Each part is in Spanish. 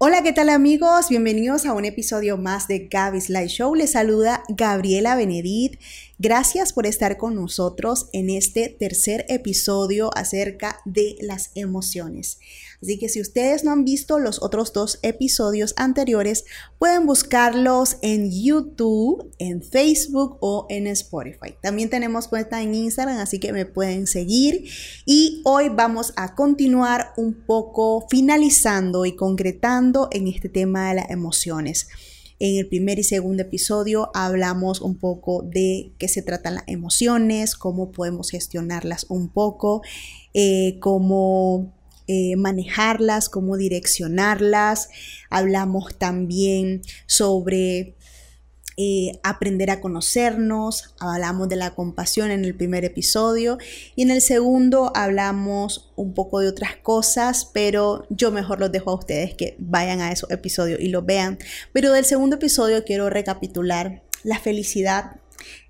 Hola, ¿qué tal amigos? Bienvenidos a un episodio más de Gaby's Live Show. Les saluda Gabriela Benedit. Gracias por estar con nosotros en este tercer episodio acerca de las emociones. Así que si ustedes no han visto los otros dos episodios anteriores, pueden buscarlos en YouTube, en Facebook o en Spotify. También tenemos cuenta en Instagram, así que me pueden seguir. Y hoy vamos a continuar un poco finalizando y concretando en este tema de las emociones. En el primer y segundo episodio hablamos un poco de qué se tratan las emociones, cómo podemos gestionarlas un poco, eh, cómo eh, manejarlas, cómo direccionarlas. Hablamos también sobre eh, aprender a conocernos, hablamos de la compasión en el primer episodio y en el segundo hablamos un poco de otras cosas, pero yo mejor los dejo a ustedes que vayan a esos episodios y lo vean. Pero del segundo episodio quiero recapitular la felicidad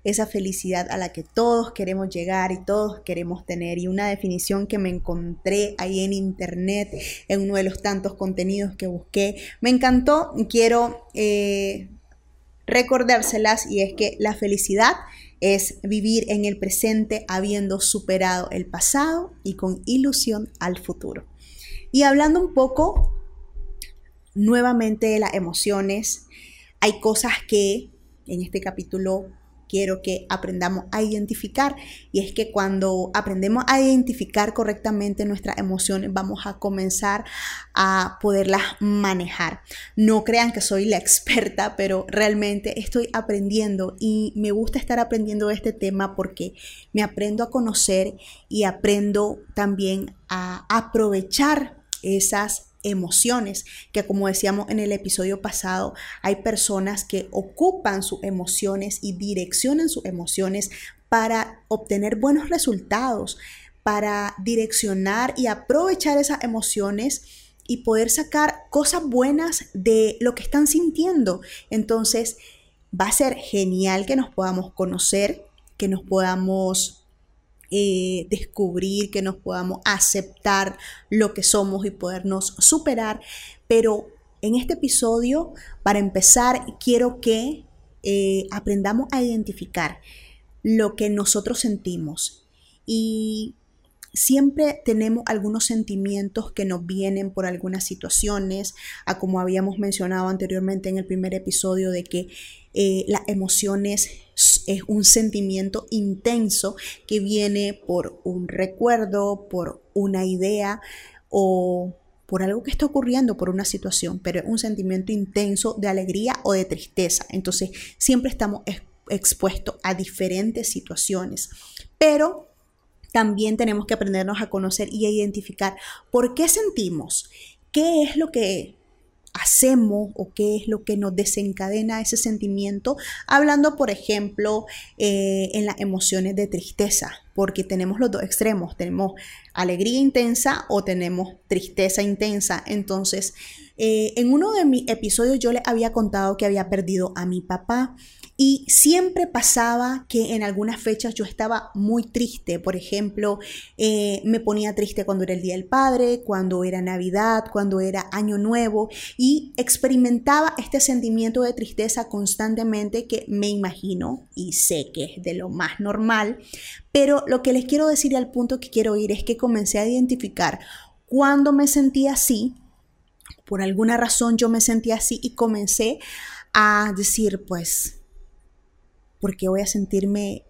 esa felicidad a la que todos queremos llegar y todos queremos tener. Y una definición que me encontré ahí en internet, en uno de los tantos contenidos que busqué, me encantó. Quiero eh, recordárselas y es que la felicidad es vivir en el presente habiendo superado el pasado y con ilusión al futuro. Y hablando un poco nuevamente de las emociones, hay cosas que en este capítulo quiero que aprendamos a identificar. Y es que cuando aprendemos a identificar correctamente nuestras emociones, vamos a comenzar a poderlas manejar. No crean que soy la experta, pero realmente estoy aprendiendo y me gusta estar aprendiendo este tema porque me aprendo a conocer y aprendo también a aprovechar esas emociones, que como decíamos en el episodio pasado, hay personas que ocupan sus emociones y direccionan sus emociones para obtener buenos resultados, para direccionar y aprovechar esas emociones y poder sacar cosas buenas de lo que están sintiendo. Entonces, va a ser genial que nos podamos conocer, que nos podamos eh, descubrir, que nos podamos aceptar lo que somos y podernos superar. Pero en este episodio, para empezar, quiero que eh, aprendamos a identificar lo que nosotros sentimos y siempre tenemos algunos sentimientos que nos vienen por algunas situaciones, a como habíamos mencionado anteriormente en el primer episodio de que eh, las emociones es un sentimiento intenso que viene por un recuerdo, por una idea o por algo que está ocurriendo, por una situación, pero es un sentimiento intenso de alegría o de tristeza. Entonces, siempre estamos expuestos a diferentes situaciones, pero también tenemos que aprendernos a conocer y a identificar por qué sentimos, qué es lo que hacemos o qué es lo que nos desencadena ese sentimiento, hablando por ejemplo eh, en las emociones de tristeza, porque tenemos los dos extremos, tenemos alegría intensa o tenemos tristeza intensa. Entonces, eh, en uno de mis episodios yo les había contado que había perdido a mi papá y siempre pasaba que en algunas fechas yo estaba muy triste. Por ejemplo, eh, me ponía triste cuando era el Día del Padre, cuando era Navidad, cuando era Año Nuevo y experimentaba este sentimiento de tristeza constantemente que me imagino y sé que es de lo más normal. Pero lo que les quiero decir y al punto que quiero ir es que comencé a identificar cuando me sentía así. Por alguna razón yo me sentía así y comencé a decir, pues porque voy a sentirme,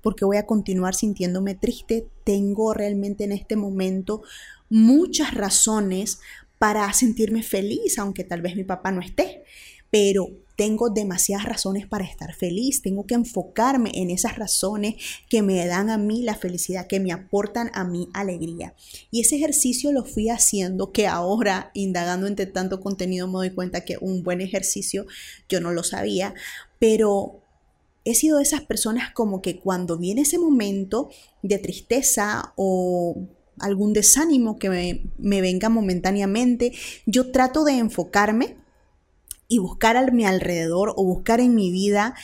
porque voy a continuar sintiéndome triste. Tengo realmente en este momento muchas razones para sentirme feliz, aunque tal vez mi papá no esté, pero tengo demasiadas razones para estar feliz, tengo que enfocarme en esas razones que me dan a mí la felicidad, que me aportan a mí alegría. Y ese ejercicio lo fui haciendo que ahora, indagando entre tanto contenido, me doy cuenta que un buen ejercicio, yo no lo sabía, pero he sido de esas personas como que cuando viene ese momento de tristeza o algún desánimo que me, venga momentáneamente, yo trato de enfocarme y buscar a mi alrededor o buscar en mi vida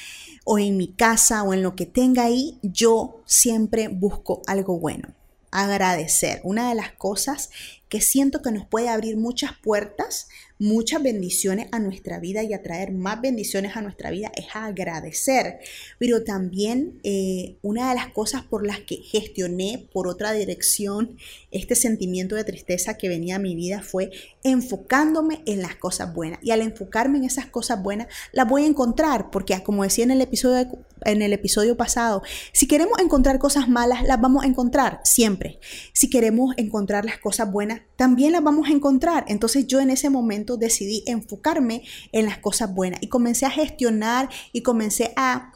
o en mi casa o en lo que tenga ahí, yo siempre busco algo bueno. Agradecer. Una de las cosas que siento que nos puede abrir muchas puertas muchas bendiciones a nuestra vida y atraer más bendiciones a nuestra vida es agradecer. Pero también eh, una de las cosas por las que gestioné por otra dirección este sentimiento de tristeza que venía a mi vida fue enfocándome en las cosas buenas. Y al enfocarme en esas cosas buenas, las voy a encontrar, porque como decía en el episodio, en el episodio pasado, si queremos encontrar cosas malas, las vamos a encontrar siempre. Si queremos encontrar las cosas buenas, también las vamos a encontrar. Entonces yo en ese momento decidí enfocarme en las cosas buenas y comencé a gestionar y comencé a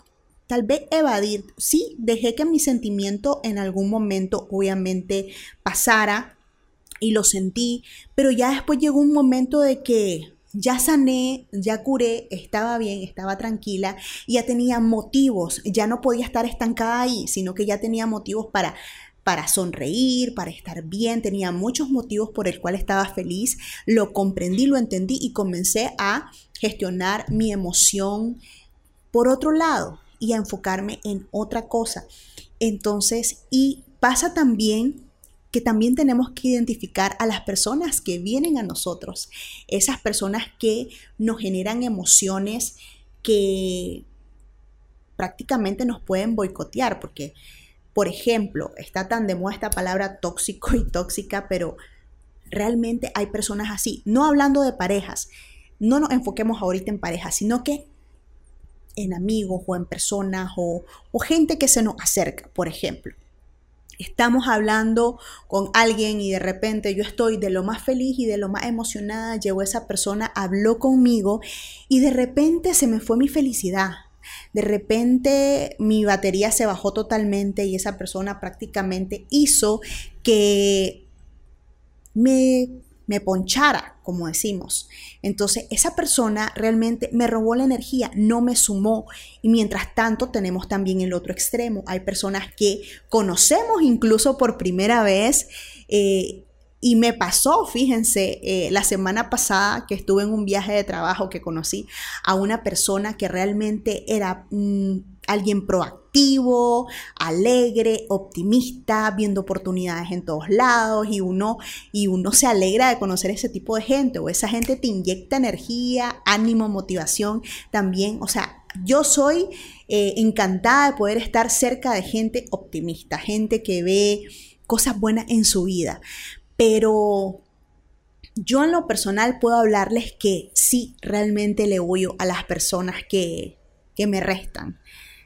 tal vez evadir. Sí, dejé que mi sentimiento en algún momento obviamente pasara y lo sentí, pero ya después llegó un momento de que ya sané, ya curé, estaba bien, estaba tranquila, ya tenía motivos, ya no podía estar estancada ahí, sino que ya tenía motivos para para sonreír, para estar bien, tenía muchos motivos por el cual estaba feliz, lo comprendí, lo entendí y comencé a gestionar mi emoción por otro lado y a enfocarme en otra cosa. Entonces, y pasa también que también tenemos que identificar a las personas que vienen a nosotros, esas personas que nos generan emociones que prácticamente nos pueden boicotear, porque por ejemplo, está tan de moda esta palabra tóxico y tóxica, pero realmente hay personas así. No hablando de parejas, no nos enfoquemos ahorita en parejas, sino que en amigos o en personas o, gente que se nos acerca, por ejemplo. Estamos hablando con alguien y de repente yo estoy de lo más feliz y de lo más emocionada, llegó esa persona, habló conmigo y de repente se me fue mi felicidad, de repente mi batería se bajó totalmente y esa persona prácticamente hizo que me, me ponchara, como decimos. Entonces, esa persona realmente me robó la energía, no me sumó. Y mientras tanto, tenemos también el otro extremo. Hay personas que conocemos incluso por primera vez. Eh, y me pasó, fíjense, eh, la semana pasada que estuve en un viaje de trabajo que conocí a una persona que realmente era mm, alguien proactivo, alegre, optimista, viendo oportunidades en todos lados y uno, y uno se alegra de conocer ese tipo de gente o esa gente te inyecta energía, ánimo, motivación también. O sea, yo soy eh, encantada de poder estar cerca de gente optimista, gente que ve cosas buenas en su vida. Pero yo en lo personal puedo hablarles que sí, realmente le huyo a las personas que, que me restan.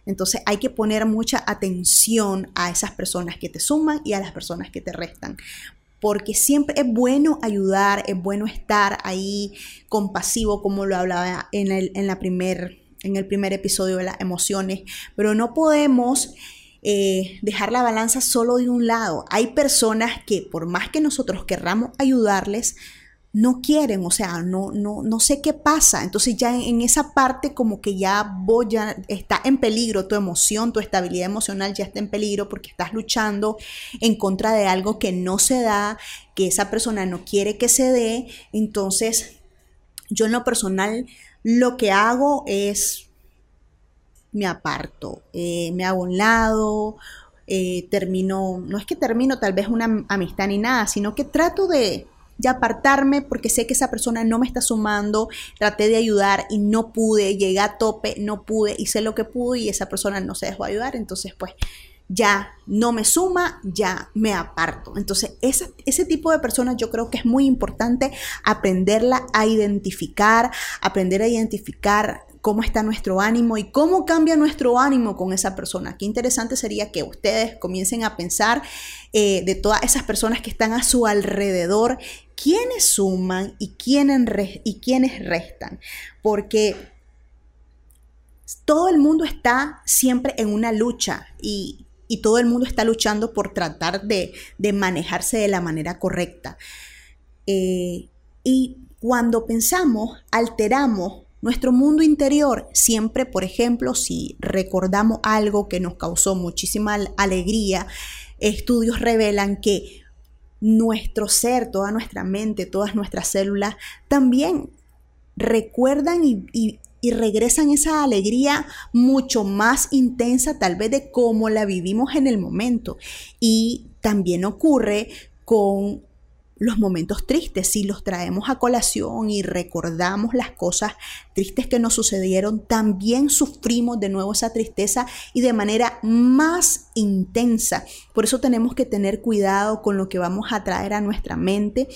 Entonces hay que poner mucha atención a esas personas que te suman y a las personas que te restan. Porque siempre es bueno ayudar, es bueno estar ahí compasivo, como lo hablaba en el, en la primer, en el primer episodio de las emociones, pero no podemos eh, dejar la balanza solo de un lado. Hay personas que por más que nosotros querramos ayudarles, no quieren, o sea, no, no, no sé qué pasa. Entonces ya en, esa parte como que ya vos ya está en peligro, tu emoción, tu estabilidad emocional ya está en peligro porque estás luchando en contra de algo que no se da, que esa persona no quiere que se dé. Entonces, yo en lo personal lo que hago es me aparto, eh, me hago un lado, eh, termino, no es que termino tal vez una amistad ni nada, sino que trato de, de apartarme porque sé que esa persona no me está sumando, traté de ayudar y no pude, llegué a tope, no pude, hice lo que pude y esa persona no se dejó ayudar, entonces pues ya no me suma, ya me aparto. Entonces, ese, ese tipo de personas yo creo que es muy importante aprenderla a identificar, aprender a identificar cómo está nuestro ánimo y cómo cambia nuestro ánimo con esa persona. Qué interesante sería que ustedes comiencen a pensar eh, de todas esas personas que están a su alrededor, quiénes suman y quiénes, y quiénes restan. Porque todo el mundo está siempre en una lucha y, todo el mundo está luchando por tratar de, manejarse de la manera correcta. Eh, y cuando pensamos, alteramos nuestro mundo interior siempre, por ejemplo, si recordamos algo que nos causó muchísima alegría, estudios revelan que nuestro ser, toda nuestra mente, todas nuestras células también recuerdan y, regresan esa alegría mucho más intensa tal vez de cómo la vivimos en el momento. Y también ocurre con los momentos tristes, si los traemos a colación y recordamos las cosas tristes que nos sucedieron, también sufrimos de nuevo esa tristeza y de manera más intensa. Por eso tenemos que tener cuidado con lo que vamos a traer a nuestra mente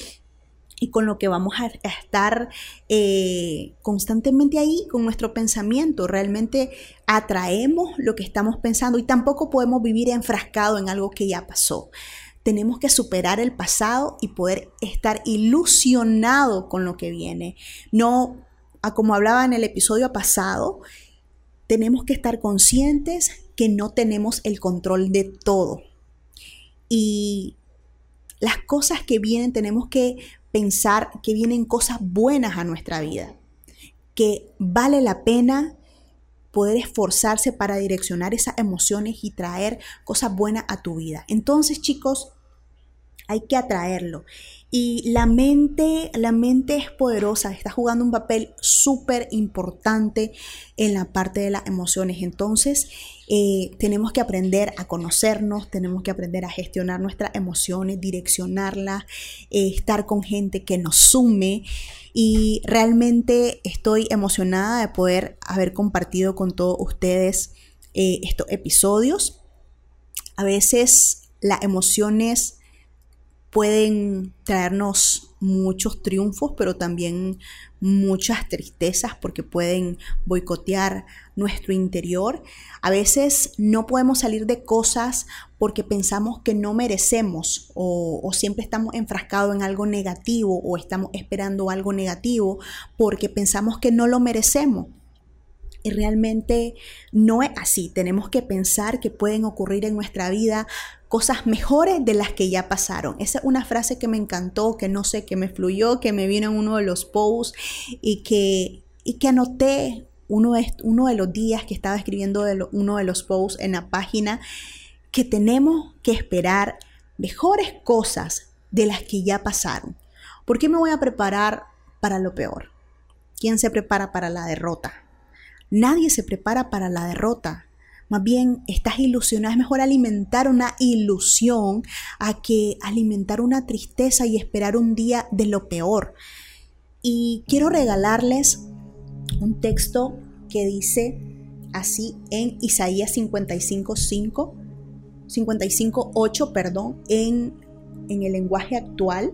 y con lo que vamos a estar eh, constantemente ahí con nuestro pensamiento. Realmente atraemos lo que estamos pensando y tampoco podemos vivir enfrascado en algo que ya pasó. Tenemos que superar el pasado y poder estar ilusionado con lo que viene. No, como hablaba en el episodio pasado, tenemos que estar conscientes que no tenemos el control de todo. Y las cosas que vienen tenemos que pensar que vienen cosas buenas a nuestra vida, que vale la pena poder esforzarse para direccionar esas emociones y traer cosas buenas a tu vida. Entonces, chicos, hay que atraerlo. Y la mente, la mente es poderosa, está jugando un papel súper importante en la parte de las emociones. Entonces, eh, tenemos que aprender a conocernos, tenemos que aprender a gestionar nuestras emociones, direccionarlas, eh, estar con gente que nos sume. Y realmente estoy emocionada de poder haber compartido con todos ustedes eh, estos episodios. A veces las emociones pueden traernos muchos triunfos, pero también muchas tristezas porque pueden boicotear nuestro interior. A veces no podemos salir de cosas porque pensamos que no merecemos o, siempre estamos enfrascados en algo negativo o estamos esperando algo negativo porque pensamos que no lo merecemos. Y realmente no es así. Tenemos que pensar que pueden ocurrir en nuestra vida cosas mejores de las que ya pasaron. Esa es una frase que me encantó, que no sé, que me fluyó, que me vino en uno de los posts y que, y que anoté uno de, uno de los días que estaba escribiendo uno de los posts en la página, que tenemos que esperar mejores cosas de las que ya pasaron. ¿Por qué me voy a preparar para lo peor? ¿Quién se prepara para la derrota? Nadie se prepara para la derrota. Más bien, estás ilusionado. Es mejor alimentar una ilusión a que alimentar una tristeza y esperar un día de lo peor. Y quiero regalarles un texto que dice así en Isaías 55.5, 55.8, perdón, en, en el lenguaje actual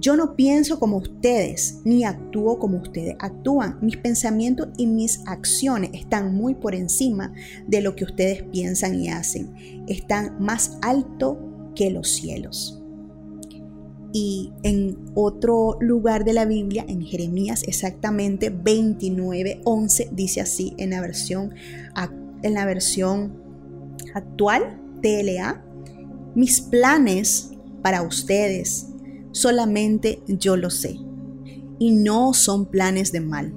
yo no pienso como ustedes, ni actúo como ustedes actúan. Mis pensamientos y mis acciones están muy por encima de lo que ustedes piensan y hacen. Están más alto que los cielos. Y en otro lugar de la Biblia, en Jeremías exactamente 29, 11, dice así en la versión, en la versión actual, TLA, mis planes para ustedes solamente yo lo sé. Y no son planes de mal,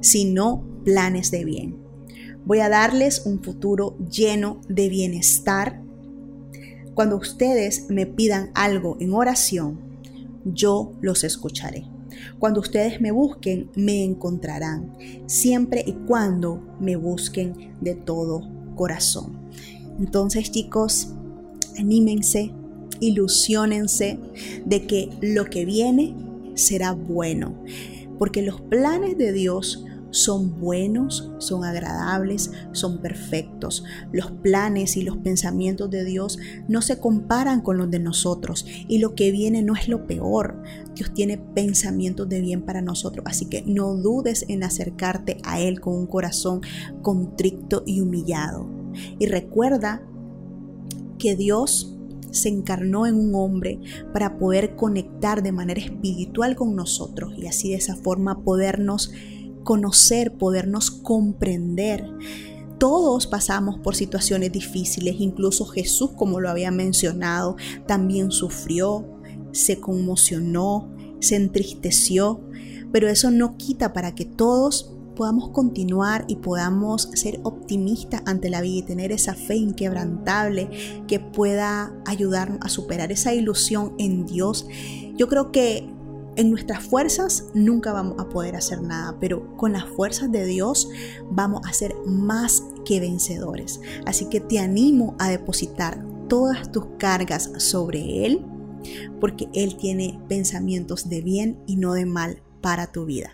sino planes de bien. Voy a darles un futuro lleno de bienestar. Cuando ustedes me pidan algo en oración, yo los escucharé. Cuando ustedes me busquen, me encontrarán, siempre y cuando me busquen de todo corazón. Entonces chicos, anímense, ilusionense de que lo que viene será bueno, porque los planes de Dios son buenos, son agradables, son perfectos. Los planes y los pensamientos de Dios no se comparan con los de nosotros y lo que viene no es lo peor. Dios tiene pensamientos de bien para nosotros, así que no dudes en acercarte a Él con un corazón contrito y humillado. Y recuerda que Dios se encarnó en un hombre para poder conectar de manera espiritual con nosotros y así de esa forma podernos conocer, podernos comprender. Todos pasamos por situaciones difíciles, incluso Jesús, como lo había mencionado, también sufrió, se conmocionó, se entristeció, pero eso no quita para que todos podamos continuar y podamos ser optimistas ante la vida y tener esa fe inquebrantable que pueda ayudarnos a superar esa ilusión en Dios. Yo creo que en nuestras fuerzas nunca vamos a poder hacer nada, pero con las fuerzas de Dios vamos a ser más que vencedores. Así que te animo a depositar todas tus cargas sobre Él porque Él tiene pensamientos de bien y no de mal para tu vida.